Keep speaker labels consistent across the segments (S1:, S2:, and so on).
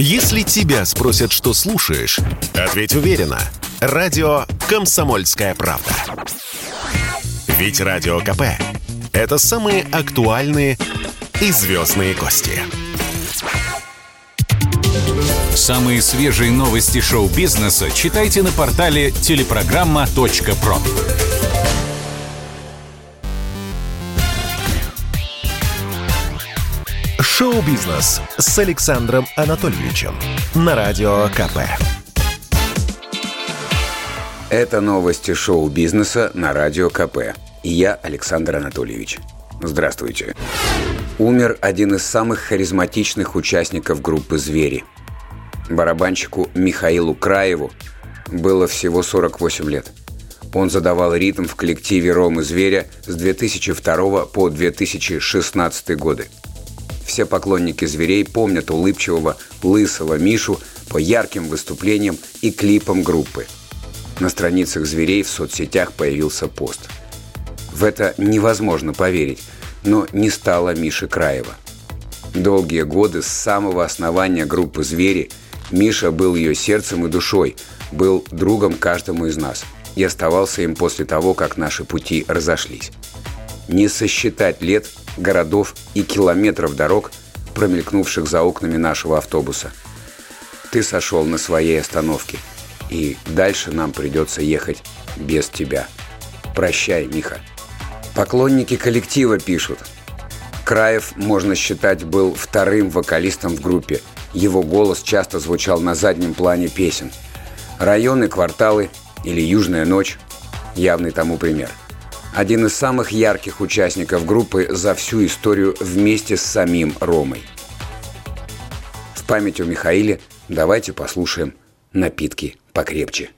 S1: Если тебя спросят, что слушаешь, ответь уверенно. Радио «Комсомольская правда». Ведь Радио КП – это самые актуальные и звездные гости.
S2: Самые свежие новости шоу-бизнеса читайте на портале телепрограмма.про.
S1: Шоу-бизнес с Александром Анатольевичем на Радио КП.
S3: Это новости шоу-бизнеса на Радио КП. И я Александр Анатольевич. Здравствуйте. Умер один из самых харизматичных участников группы «Звери». Барабанщику Михаилу Краеву было всего 48 лет. Он задавал ритм в коллективе «Ромы Зверя» с 2002 по 2016 годы. Все поклонники зверей помнят улыбчивого, лысого Мишу по ярким выступлениям и клипам группы. На страницах зверей в соцсетях появился пост. В это невозможно поверить, но не стало Миши Краева. Долгие годы с самого основания группы «Звери» Миша был ее сердцем и душой, был другом каждому из нас и оставался им после того, как наши пути разошлись. Не сосчитать лет, городов и километров дорог, промелькнувших за окнами нашего автобуса. Ты сошел на своей остановке, и дальше нам придется ехать без тебя. Прощай, Миха. Поклонники коллектива пишут. Краев, можно считать, был вторым вокалистом в группе. Его голос часто звучал на заднем плане песен. Районы, кварталы или Южная ночь – явный тому пример – один из самых ярких участников группы за всю историю вместе с самим Ромой. В память о Михаиле давайте послушаем «Напитки покрепче».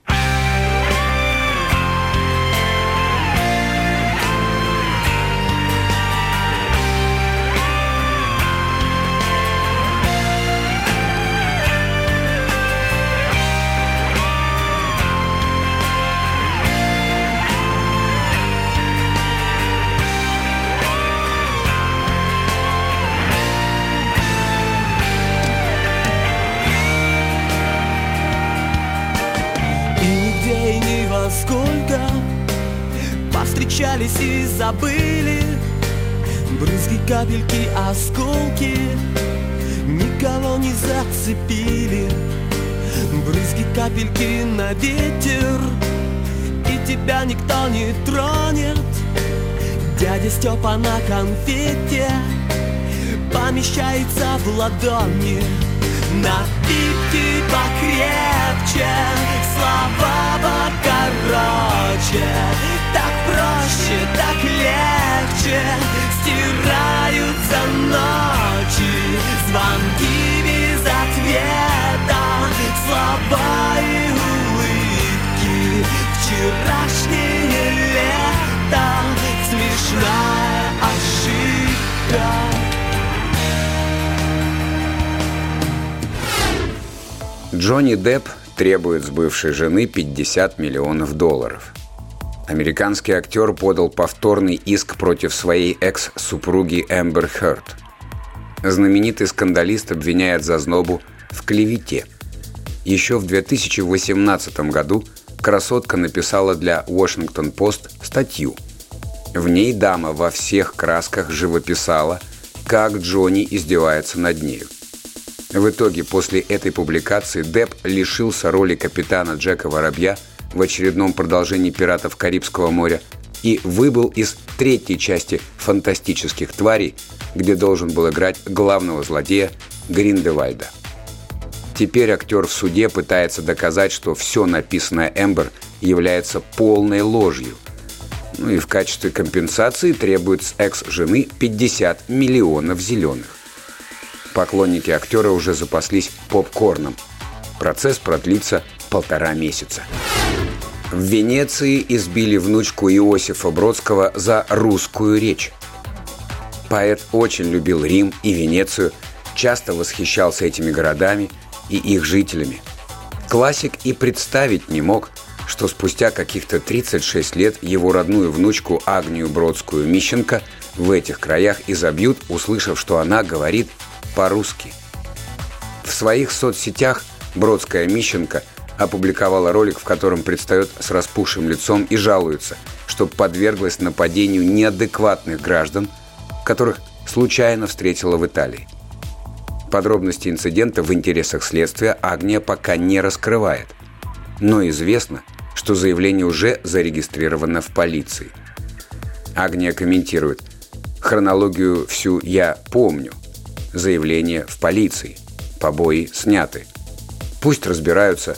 S4: Встречались и забыли. Брызги, капельки, осколки Никого не зацепили. Брызги, капельки на ветер И тебя никто не тронет. Дядя Степа на конфете Помещается в ладони. Напитки покрепче Слова покороче Так проще, так легче. Стираются ночи Звонки без ответа Слова и улыбки. Вчерашнее лето Смешная ошибка.
S3: Джонни Депп требует с бывшей жены 50 миллионов долларов. Американский актер подал повторный иск против своей экс-супруги Эмбер Хёрд. Знаменитый скандалист обвиняет Зазнобу в клевете. Еще в 2018 году красотка написала для Washington Post статью. В ней дама во всех красках живописала, как Джонни издевается над нею. В итоге, после этой публикации Депп лишился роли капитана Джека Воробья в очередном продолжении «Пиратов Карибского моря» и выбыл из третьей части «Фантастических тварей», где должен был играть главного злодея Гриндевальда. Теперь актер в суде пытается доказать, что все написанное Эмбер является полной ложью. Ну и в качестве компенсации требует с экс-жены 50 миллионов зеленых. Поклонники актера уже запаслись попкорном. Процесс продлится полтора месяца. В Венеции избили внучку Иосифа Бродского за русскую речь. Поэт очень любил Рим и Венецию, часто восхищался этими городами и их жителями. Классик и представить не мог, что спустя каких-то 36 лет его родную внучку Агнию Бродскую Мищенко в этих краях изобьют, услышав, что она говорит по-русски. В своих соцсетях Бродская Мищенко опубликовала ролик, в котором предстает с распухшим лицом и жалуется, что подверглась нападению неадекватных граждан, которых случайно встретила в Италии. Подробности инцидента в интересах следствия Агния пока не раскрывает. Но известно, что заявление уже зарегистрировано в полиции. Агния комментирует. Хронологию всю я помню. Заявление в полиции. Побои сняты. Пусть разбираются